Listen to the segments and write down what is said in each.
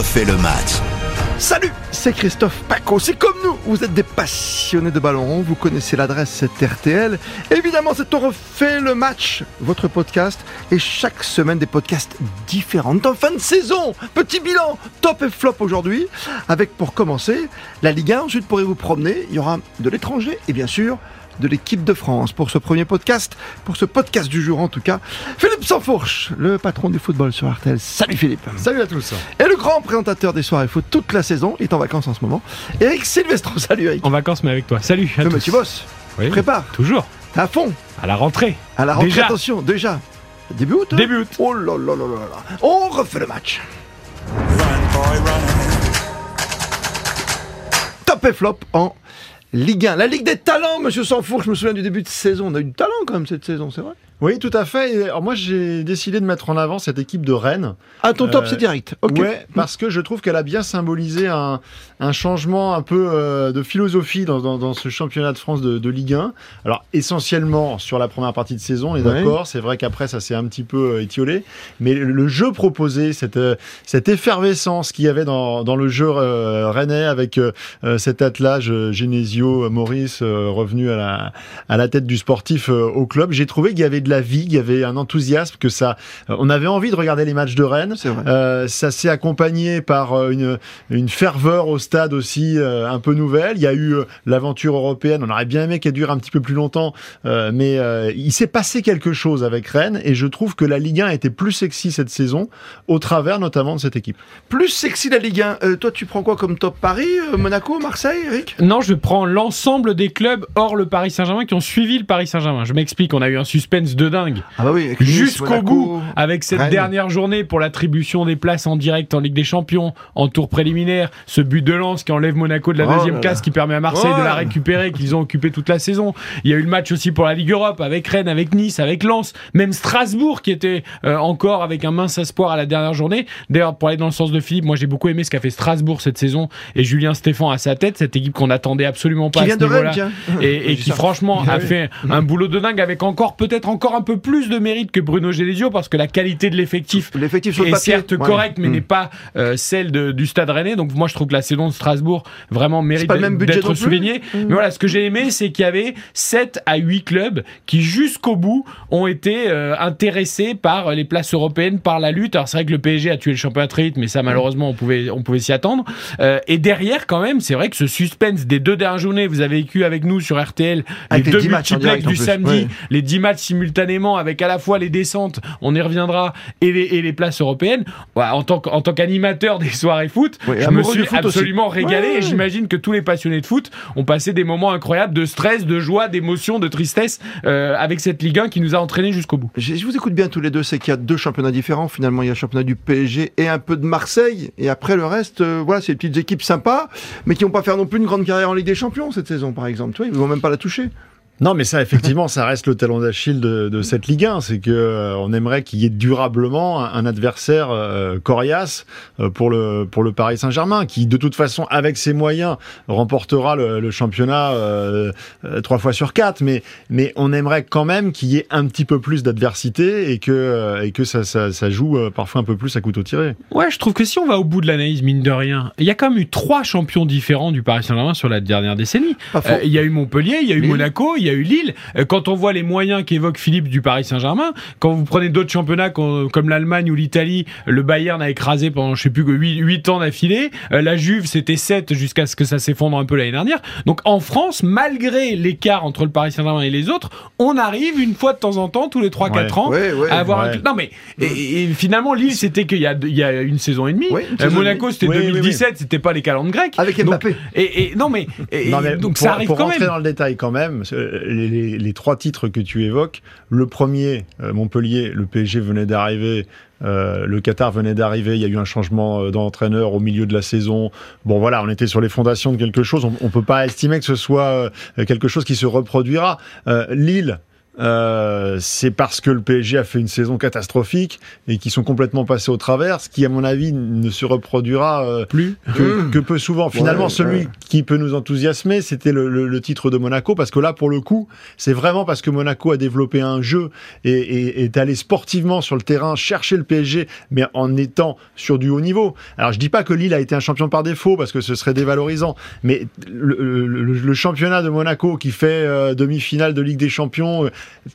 refait le match. Salut, c'est Christophe Paco. C'est comme nous, vous êtes des passionnés de ballon rond, vous connaissez l'adresse, c'est RTL. Évidemment, c'est On refait le match, votre podcast. Et chaque semaine, des podcasts différents. En fin de saison, petit bilan, top et flop aujourd'hui. Avec pour commencer la Ligue 1. Ensuite, pourrez vous promener. Il y aura de l'étranger et bien sûr de l'équipe de France pour ce premier podcast, pour ce podcast du jour en tout cas. Philippe Sansfourche, le patron du football sur RTL. Salut Philippe. Salut à tous. Et le grand présentateur des soirées foot toute la saison, il est en vacances en ce moment. Eric Silvestro, salut Eric. En vacances mais avec toi. Salut à Le tous. monsieur boss, Oui, prépare, Toujours. à fond, À la rentrée. à la rentrée, Déjà. attention, déjà. Début août hein Début août. Oh là là là là là. On refait le match. Top et flop en Ligue 1. La Ligue des talents, monsieur Sansfourche, je me souviens du début de saison. On a eu du talent quand même cette saison, c'est vrai Oui, tout à fait. Alors moi, j'ai décidé de mettre en avant cette équipe de Rennes. Ah, ton top, Euh, c'est direct. Ok. Ouais, parce que je trouve qu'elle a bien symbolisé un, un changement un peu euh, de philosophie dans, dans, dans ce championnat de France de, de Ligue 1. Alors, essentiellement sur la première partie de saison, on est Ouais. d'accord. C'est vrai qu'après, ça s'est un petit peu euh, étiolé. Mais le, jeu proposé, cette, cette effervescence qu'il y avait dans, dans le jeu rennais avec cet attelage Genesio, Maurice, revenu à la, à la tête du sportif au club, j'ai trouvé qu'il y avait de la vie, qu'il y avait un enthousiasme, que ça, euh, on avait envie de regarder les matchs de Rennes. Euh, ça s'est accompagné par euh, une, une ferveur au stade aussi euh, un peu nouvelle. Il y a eu l'aventure européenne. On aurait bien aimé qu'elle dure un petit peu plus longtemps, euh, mais euh, il s'est passé quelque chose avec Rennes et je trouve que la Ligue 1 a été plus sexy cette saison au travers notamment de cette équipe. Plus sexy la Ligue 1. Euh, toi, tu prends quoi comme top Paris, euh, Monaco, Marseille, Eric? Non, je prends l'ensemble des clubs hors le Paris Saint-Germain qui ont suivi le Paris Saint-Germain. Je m'explique, on a eu un suspense de dingue. Ah bah oui, Jusqu'au bout, avec cette Rennes. dernière journée pour l'attribution des places en direct en Ligue des Champions, en tour préliminaire, ce but de lance qui enlève Monaco de la Oh deuxième là case, là. qui permet à Marseille de la récupérer, qu'ils ont occupé toute la saison. Il y a eu le match aussi pour la Ligue Europe avec Rennes, avec Nice, avec Lens, même Strasbourg qui était euh, encore avec un mince espoir à la dernière journée. D'ailleurs, pour aller dans le sens de Philippe, moi j'ai beaucoup aimé ce qu'a fait Strasbourg cette saison et Julien Stéphan à sa tête, cette équipe qu'on n'attendait absolument pas Qui à ce niveau-là et, et qui franchement a fait un boulot de dingue avec encore peut-être encore un peu plus de mérite que Bruno Genesio parce que la qualité de l'effectif est papier. certes Ouais. correcte mais Mm. n'est pas euh, celle de- du Stade Rennais donc moi je trouve que la saison de Strasbourg vraiment mérite d'être soulignée Mm. mais voilà ce que j'ai aimé c'est qu'il y avait 7 à 8 clubs qui jusqu'au bout ont été euh, intéressés par les places européennes par la lutte alors c'est vrai que le PSG a tué le championnat très vite mais ça malheureusement on pouvait on pouvait s'y attendre Euh, et derrière quand même c'est vrai que ce suspense des deux dernières journées vous avez vécu avec nous sur RTL Avec les les deux 10 matchs en multiplex du samedi, Ouais. Les 10 matchs simultanément avec à la fois les descentes, on y reviendra, et les, et les places européennes. Ouais, en tant qu'animateur des soirées foot, je me suis aussi. absolument régalé Ouais, et j'imagine que tous les passionnés de foot ont passé des moments incroyables de stress, de joie, d'émotion, de tristesse euh, avec cette Ligue 1 qui nous a entraînés jusqu'au bout. Je je vous écoute bien tous les deux, c'est qu'il y a deux championnats différents. Finalement, il y a le championnat du PSG et un peu de Marseille. Et après, le reste, euh, voilà, c'est des petites équipes sympas, mais qui vont pas faire non plus une grande carrière en Ligue des Champions cette saison, par exemple. Tu vois, ils vont même pas la toucher. Non, mais ça, effectivement, ça reste le talon d'Achille de, de cette Ligue 1. C'est que euh, on aimerait qu'il y ait durablement un, un adversaire euh, coriace euh, pour le pour le Paris Saint-Germain, qui de toute façon, avec ses moyens, remportera le, le championnat euh, euh, trois fois sur quatre. Mais mais on aimerait quand même qu'il y ait un petit peu plus d'adversité et que euh, et que ça, ça ça joue euh, parfois un peu plus à couteau tiré. Ouais, je trouve que si on va au bout de l'analyse, mine de rien, il y a quand même eu trois champions différents du Paris Saint-Germain sur la dernière décennie. Euh, Il y a eu Montpellier, il y a eu. Monaco, il y a eu Lille. Euh, Quand on voit les moyens qu'évoque Philippe du Paris Saint-Germain, quand vous prenez d'autres championnats comme l'Allemagne ou l'Italie, le Bayern a écrasé pendant je sais plus que 8, ans d'affilée. Euh, la Juve c'était 7 jusqu'à ce que ça s'effondre un peu l'année dernière. Donc en France, malgré l'écart entre le Paris Saint-Germain et les autres, on arrive une fois de temps en temps, tous les 3-4 Ouais. ans, Ouais, ouais. à avoir un... Non mais et, et finalement Lille c'était qu'il y a, y a une saison et demie. Oui, Euh, saison Monaco c'était Oui, oui, oui. 2017, c'était pas les calendes grecs. Avec Donc, Mbappé. et, et- non mais, et- Non, mais donc pour, ça arrive pour quand rentrer même. dans le détail quand même, les, trois titres que tu évoques, le premier, euh, Montpellier, le PSG venait d'arriver, euh, le Qatar venait d'arriver, il y a eu un changement euh, d'entraîneur au milieu de la saison. Bon voilà, on était sur les fondations de quelque chose, on, on peut pas estimer que ce soit quelque chose qui se reproduira. Lille, euh, c'est parce que le PSG a fait une saison catastrophique et qui sont complètement passés au travers, ce qui, à mon avis, ne se reproduira euh, Plus. que, Mmh. que peu souvent. Finalement, Ouais, celui ouais. qui peut nous enthousiasmer, c'était le, le- le titre de Monaco, parce que là, pour le coup, c'est vraiment parce que Monaco a développé un jeu et, et- est allé sportivement sur le terrain chercher le PSG, mais en étant sur du haut niveau. Alors, je dis pas que Lille a été un champion par défaut, parce que ce serait dévalorisant, mais le, le- le- le championnat de Monaco qui fait euh, demi-finale de Ligue des Champions euh,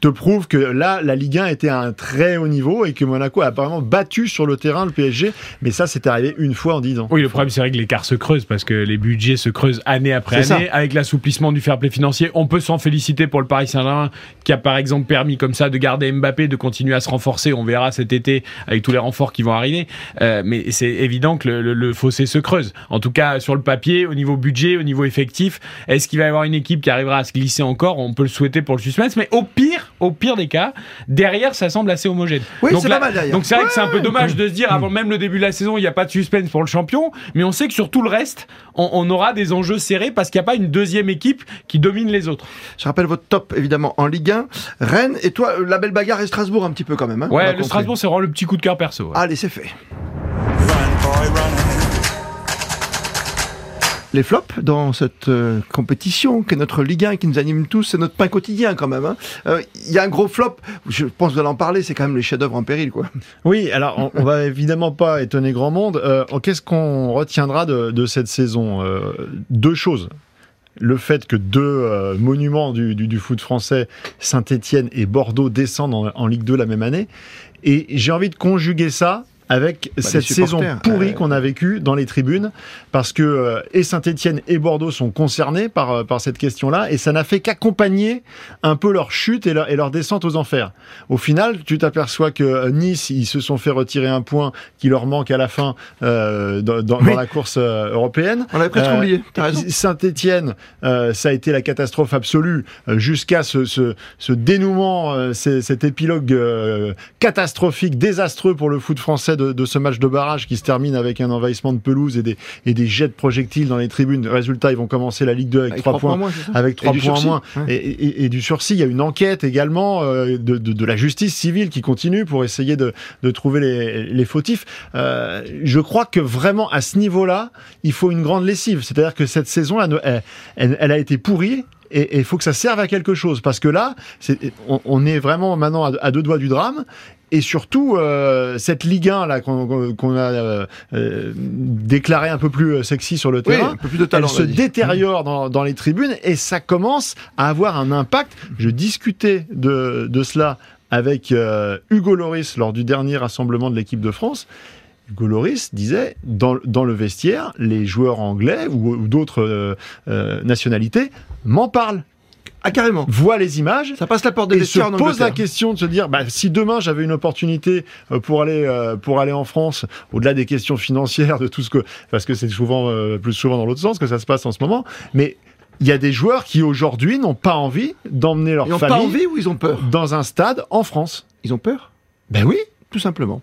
te prouve que là, la Ligue 1 était à un très haut niveau et que Monaco a vraiment battu sur le terrain le PSG, mais ça, c'est arrivé une fois en dix ans. Oui, le problème, c'est vrai que l'écart se creuse parce que les budgets se creusent année après année. Avec l'assouplissement du fair play financier, on peut s'en féliciter pour le Paris Saint-Germain qui a par exemple permis comme ça de garder Mbappé, de continuer à se renforcer. On verra cet été avec tous les renforts qui vont arriver. Euh, mais c'est évident que le, le- le fossé se creuse. En tout cas, sur le papier, au niveau budget, au niveau effectif, est-ce qu'il va y avoir une équipe qui arrivera à se glisser encore? On peut le souhaiter pour le suspense. Mais au pire, au pire des cas, derrière, ça semble assez homogène. Oui, donc c'est là- pas mal derrière. Donc c'est vrai que c'est un peu dommage de se dire avant même le début de la saison, il n'y a pas de suspense pour le champion, mais on sait que sur tout le reste, on, on aura des enjeux serrés parce qu'il n'y a pas une deuxième équipe qui domine les autres. Je rappelle votre top évidemment en Ligue 1. Rennes et toi, euh, la belle bagarre et Strasbourg un petit peu quand même. hein, Ouais, le compris. Strasbourg, c'est vraiment le petit coup de cœur perso. ouais. Allez, c'est fait. Les flops dans cette euh, compétition qui est notre Ligue 1 qui nous anime tous, c'est notre pain quotidien quand même. hein. Euh, Il y a un gros flop, je pense de l'en parler, c'est quand même les chefs-d'œuvre en péril. quoi. Oui, alors on, va évidemment pas étonner grand monde. Euh, Qu'est-ce qu'on retiendra de, cette saison? Euh, Deux choses. Le fait que deux monuments du, foot français, Saint-Étienne et Bordeaux, descendent en, en Ligue 2 la même année. Et j'ai envie de conjuguer ça avec cette les saison pourrie euh. qu'on a vécue dans les tribunes, parce que euh, et Saint-Étienne et Bordeaux sont concernés par, euh, par cette question-là, et ça n'a fait qu'accompagner un peu leur chute et leur, et leur descente aux enfers. Au final, tu t'aperçois que euh, Nice, ils se sont fait retirer un point qui leur manque à la fin euh, dans, dans- Oui. dans la course euh, européenne. On l'avait presque oublié. Saint-Étienne, ça a été la catastrophe absolue euh, jusqu'à ce, ce, ce dénouement, euh, cet épilogue euh, catastrophique, désastreux pour le foot français de, de ce match de barrage qui se termine avec un envahissement de pelouse et des, et des jets de projectiles dans les tribunes. Résultat, ils vont commencer la Ligue 2 avec, Avec 3 trois points. moins, avec 3 du points moins et, et- et du sursis. Il y a une enquête également euh, de, de- de la justice civile qui continue pour essayer de, trouver les, les fautifs. Euh, je crois que vraiment à ce niveau-là, il faut une grande lessive. C'est-à-dire que cette saison, elle, elle- elle- elle a été pourrie. Et il faut que ça serve à quelque chose parce que là, on, on est vraiment maintenant à, à deux doigts du drame. Et surtout, euh, cette Ligue 1 là qu'on a euh, euh, déclarée un peu plus sexy sur le Oui, terrain, un peu plus de talent. elle se détériore dans, dans les tribunes et ça commence à avoir un impact. Je discutais de, de cela avec Hugo Loris lors du dernier rassemblement de l'équipe de France. Hugo Loris disait, dans, dans le vestiaire, les joueurs anglais ou, ou d'autres nationalités m'en parlent, Ah, carrément. voient les images Ça passe la porte des et se en pose la question de se dire bah, si demain j'avais une opportunité euh, pour aller euh, pour aller en France au-delà des questions financières de tout ce que parce que c'est souvent euh, plus souvent dans l'autre sens que ça se passe en ce moment mais il y a des joueurs qui aujourd'hui n'ont pas envie d'emmener leur Ils n'ont pas famille envie ou ils ont peur dans un stade en France Ils ont peur? Ben oui Tout simplement.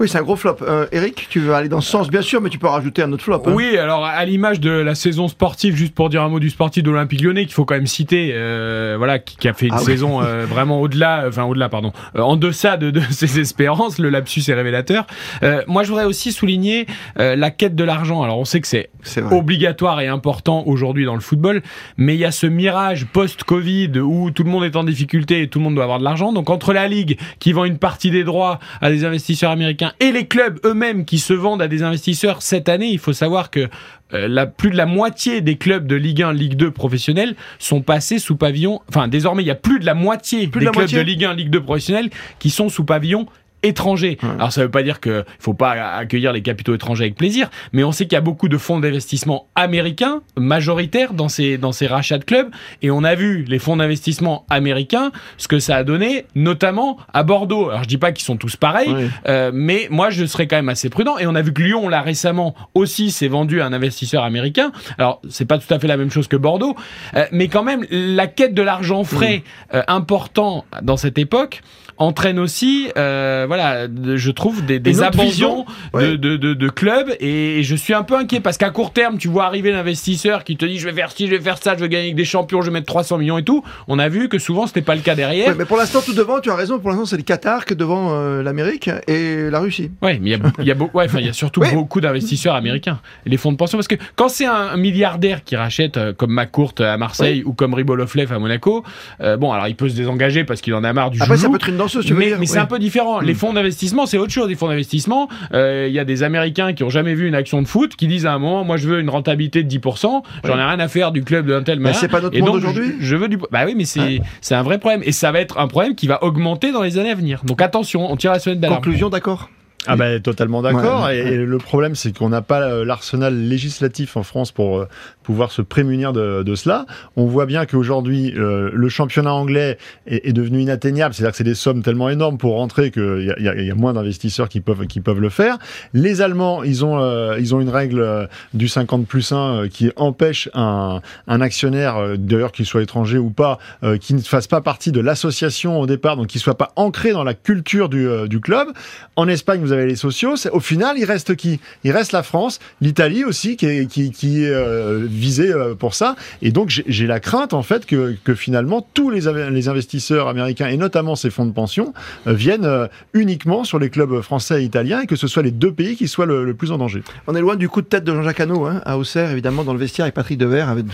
Oui, c'est un gros flop. Euh, Eric, tu veux aller dans ce sens, bien sûr, mais tu peux rajouter un autre flop. hein. Oui, alors à l'image de la saison sportive, juste pour dire un mot du sportif de l'Olympique Lyonnais, qu'il faut quand même citer, euh, voilà, qui, qui a fait une Ah oui. saison euh, vraiment au-delà, enfin au-delà, pardon, euh, en deçà de, de ses espérances. Le lapsus est révélateur. Euh, moi, je voudrais aussi souligner euh, la quête de l'argent. Alors, on sait que c'est obligatoire et important aujourd'hui dans le football, mais il y a ce mirage post-Covid où tout le monde est en difficulté et tout le monde doit avoir de l'argent. Donc entre la ligue qui vend une partie des droits à des investisseurs américains et les clubs eux-mêmes qui se vendent à des investisseurs cette année, il faut savoir que euh, la, plus de la moitié des clubs de Ligue 1, Ligue 2 professionnels sont passés sous pavillon. Enfin, désormais, il y a plus de la moitié Plus de des la clubs moitié de Ligue 1, Ligue 2 professionnels qui sont sous pavillon étrangers. Ouais. Alors ça veut pas dire que faut pas accueillir les capitaux étrangers avec plaisir, mais on sait qu'il y a beaucoup de fonds d'investissement américains majoritaires dans ces dans ces rachats de clubs et on a vu les fonds d'investissement américains ce que ça a donné notamment à Bordeaux. Alors je dis pas qu'ils sont tous pareils, euh, mais moi je serais quand même assez prudent et on a vu que Lyon là récemment aussi s'est vendu à un investisseur américain. Alors c'est pas tout à fait la même chose que Bordeaux, euh, mais quand même la quête de l'argent frais euh, important dans cette époque entraîne aussi euh, voilà, je trouve des, des abandons de, de, de, de, clubs et je suis un peu inquiet parce qu'à court terme, tu vois arriver l'investisseur qui te dit je vais faire ci, je vais faire ça, je vais gagner avec des champions, je vais mettre 300 millions et tout. On a vu que souvent c'était pas le cas derrière. mais pour l'instant, tout devant, tu as raison. Pour l'instant, c'est le Qatar que devant euh, l'Amérique et la Russie. Oui, mais il y a, y, a ouais, y a surtout beaucoup d'investisseurs américains. les fonds de pension, parce que quand c'est un, milliardaire qui rachète euh, comme McCourt à Marseille ou comme Ribolovlev à Monaco, euh, bon, alors il peut se désengager parce qu'il en a marre du Après, ça peut être une danseuse, tu mais, mais c'est un peu différent. Les hmm. Fonds d'investissement, c'est autre chose. Les fonds d'investissement, il y a des Américains qui ont jamais vu une action de foot qui disent à un moment, moi je veux une rentabilité de 10%, j'en ai rien à faire du club d'un tel. Mais c'est pas notre monde aujourd'hui. Je, veux du. Bah oui, mais c'est un vrai problème et ça va être un problème qui va augmenter dans les années à venir. Donc attention, on tire la semaine d'alarme. Conclusion, d'accord. Ah ben totalement d'accord. et, le problème, c'est qu'on n'a pas euh, l'arsenal législatif en France pour euh, pouvoir se prémunir de, de cela. On voit bien qu'aujourd'hui, euh, le championnat anglais est, est devenu inatteignable. C'est-à-dire que c'est des sommes tellement énormes pour rentrer qu'il y, y, y a, moins d'investisseurs qui peuvent qui peuvent le faire. Les Allemands, ils ont ils ont une règle du 50 plus 1 qui empêche un, un actionnaire, d'ailleurs qu'il soit étranger ou pas, qui ne fasse pas partie de l'association au départ, donc qui soit pas ancré dans la culture du, du club. En Espagne, vous avez les sociaux. Au final, il reste qui? Il reste la France, l'Italie aussi, qui est, euh, visée euh, pour ça. Et donc, j'ai la crainte, en fait, que, finalement, tous les, investisseurs américains, et notamment ces fonds de pension, euh, viennent uniquement sur les clubs français et italiens, et que ce soit les deux pays qui soient le, plus en danger. On est loin du coup de tête de Jean-Jacques Hano, hein, à Auxerre, évidemment, dans le vestiaire avec Patrick Devers, avec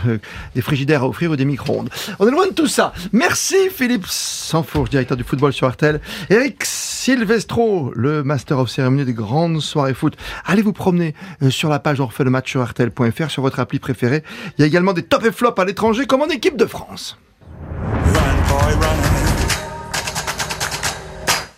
des frigidaires à offrir ou des micro-ondes. On est loin de tout ça. Merci Philippe Sanfourche, directeur du football sur Artel. Eric Silvestro, le Master of cérémonie des grandes soirées foot. Allez vous promener euh, sur la page On refait match sur RTL.fr, sur votre appli préférée. Il y a également des top et flops à l'étranger, comme en équipe de France.